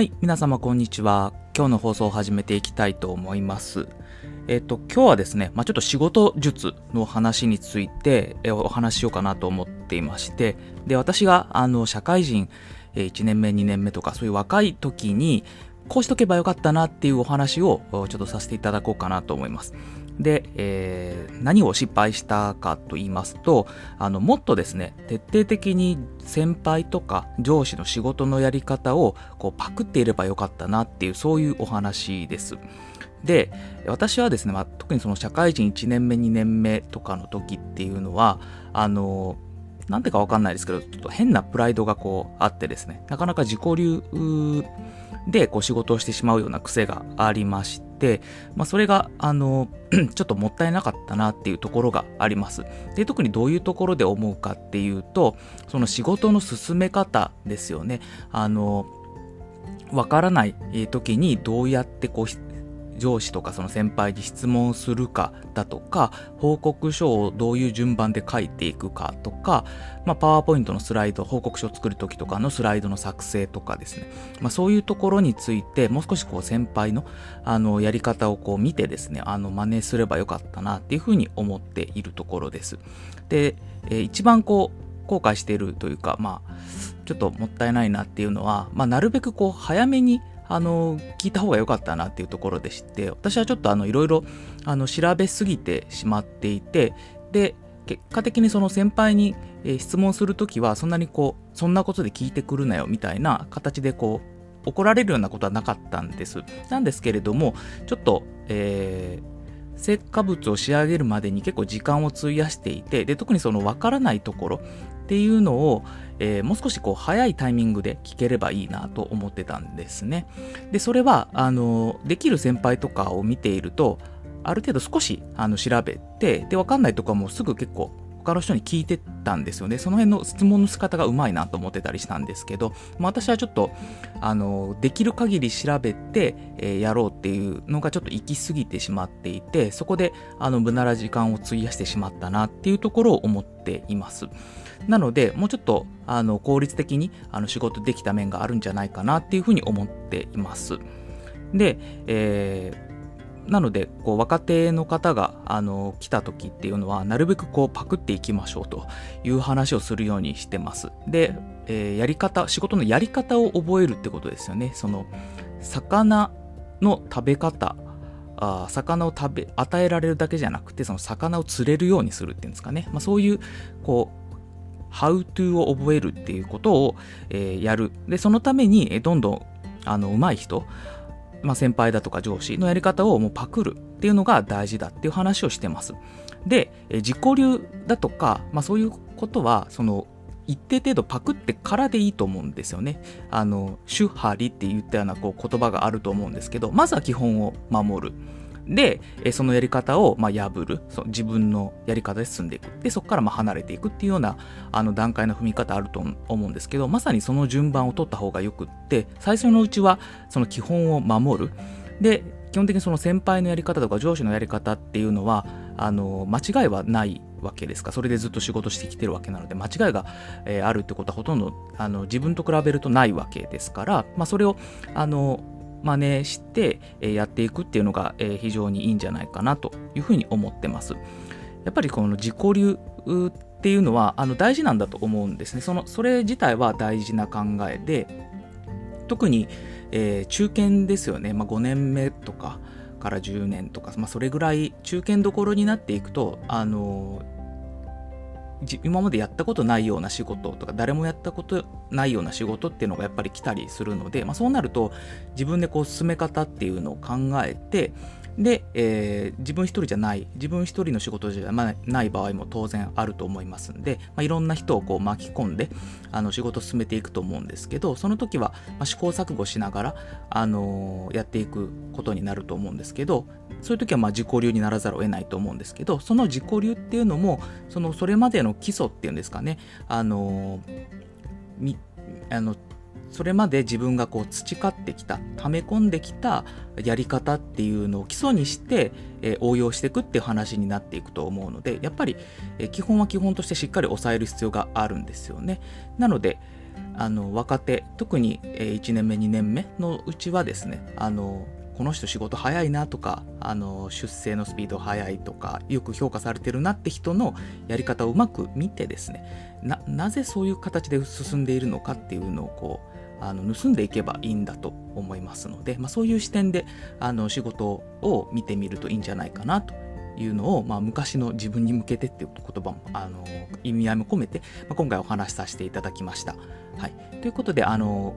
はい、皆様こんにちは。今日の放送を始めていきたいと思います。えっ、と、今日はですね、まあ、ちょっと仕事術の話についてお話ししようかなと思っていまして、で、私が、あの、社会人1年目、2年目とか、そういう若い時に、こうしとけばよかったなっていうお話をちょっとさせていただこうかなと思います。で、えー、何を失敗したかと言いますと、あの、もっとですね、徹底的に先輩とか上司の仕事のやり方をこうパクっていればよかったなっていう、そういうお話です。で、私はですね、まあ、特にその社会人1年目、2年目とかの時っていうのは、あの、なんでかわかんないですけど、ちょっと変なプライドがこうあってですね、なかなか自己流でこう仕事をしてしまうような癖がありまして、まあ、それが、あの、ちょっともったいなかったなっていうところがあります。で、特にどういうところで思うかっていうと、その仕事の進め方ですよね。あの、わからない時にどうやってこう上司とかその先輩に質問するかだとか、報告書をどういう順番で書いていくかとか、まあ、パワーポイントのスライド、報告書を作るときとかのスライドの作成とかですね、まあ、そういうところについて、もう少しこう先輩のあのやり方をこう見てですね、あの真似すればよかったなっていうふうに思っているところです。で、えー、一番こう、後悔しているというか、まあ、ちょっともったいないなっていうのは、まあ、なるべくこう早めにあの聞いた方が良かったなっていうところでして私はちょっといろいろ調べすぎてしまっていてで結果的にその先輩に、質問するときはそんなにこうそんなことで聞いてくるなよみたいな形でこう怒られるようなことはなかったんです。なんですけれどもちょっと、えー、成果物を仕上げるまでに結構時間を費やしていてで特にその分からないところっていうのを、えー、もう少しこう早いタイミングで聞ければいいなと思ってたんですね。で、それは、あの、できる先輩とかを見ていると、ある程度少しあの調べて、で、わかんないとかもすぐ結構他の人に聞いてたんですよね。その辺の質問の仕方がうまいなと思ってたりしたんですけど、まあ、私はちょっと、あの、できる限り調べて、えー、やろうっていうのがちょっと行き過ぎてしまっていて、そこで、あの、無駄な時間を費やしてしまったなっていうところを思っています。なので、もうちょっとあの効率的にあの仕事できた面があるんじゃないかなっていうふうに思っています。で、えー、なので、こう若手の方があの来た時っていうのは、なるべくこうパクっていきましょうという話をするようにしてます。で、えー、やり方、仕事のやり方を覚えるってことですよね。その、魚の食べ方あ魚を食べ与えられるだけじゃなくてその魚を釣れるようにするっていうんですかね、まあ、そういうこう how to を覚えるっていうことを、えー、やる。で、そのために、どんどん、あの、上手い人、まあ、先輩だとか上司のやり方をもうパクるっていうのが大事だっていう話をしてます。で、え自己流だとか、まあ、そういうことは、その、一定程度パクってからでいいと思うんですよね。あの、主張りって言ったようなこう言葉があると思うんですけど、まずは基本を守る。で、そのやり方をま破る。その自分のやり方で進んでいく。でそこからま離れていくっていうようなあの段階の踏み方あると思うんですけどまさにその順番を取った方がよくって最初のうちはその基本を守る。で基本的にその先輩のやり方とか上司のやり方っていうのはあの間違いはないわけですか。それでずっと仕事してきてるわけなので間違いが、えー、あるってことはほとんどあの自分と比べるとないわけですから、まあ、それをあの真似してやっていくっていうのが非常にいいんじゃないかなというふうに思ってます。やっぱりこの自己流っていうのはあの大事なんだと思うんですね。そのそれ自体は大事な考えで特に、えー、中堅ですよね、まあ、5年目とかから10年とか、まあ、それぐらい中堅どころになっていくとあの今までやったことないような仕事とか誰もやったことないような仕事っていうのがやっぱり来たりするので、まあ、そうなると自分でこう進め方っていうのを考えてで、えー、自分一人じゃない自分一人の仕事じゃない場合も当然あると思いますんで、まあ、いろんな人をこう巻き込んであの仕事を進めていくと思うんですけどその時は、ま、試行錯誤しながら、あのー、やっていくことになると思うんですけどそういう時はまあ自己流にならざるを得ないと思うんですけどその自己流っていうのもそのそれまでの基礎っていうんですかねあのー、あのそれまで自分がこう培ってきた溜め込んできたやり方っていうのを基礎にして、えー、応用していくっていう話になっていくと思うのでやっぱり、えー、基本は基本としてしっかり抑える必要があるんですよね。なのであの若手特に1年目2年目のうちはですねあのこの人仕事早いなとかあの出世のスピード早いとかよく評価されてるなって人のやり方をうまく見てですねななぜそういう形で進んでいるのかっていうのをこうあの盗んでいけばいいんだと思いますので、まあ、そういう視点であの仕事を見てみるといいんじゃないかなというのを、まあ、昔の自分に向けてっていう言葉もあの意味合いも込めて、まあ、今回お話しさせていただきました。はい、ということであの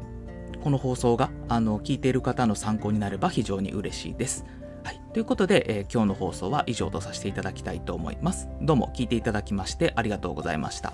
この放送があの聞いている方の参考になれば非常に嬉しいです。はい、ということで、えー、今日の放送は以上とさせていただきたいと思います。どうも聞いていただきましてありがとうございました。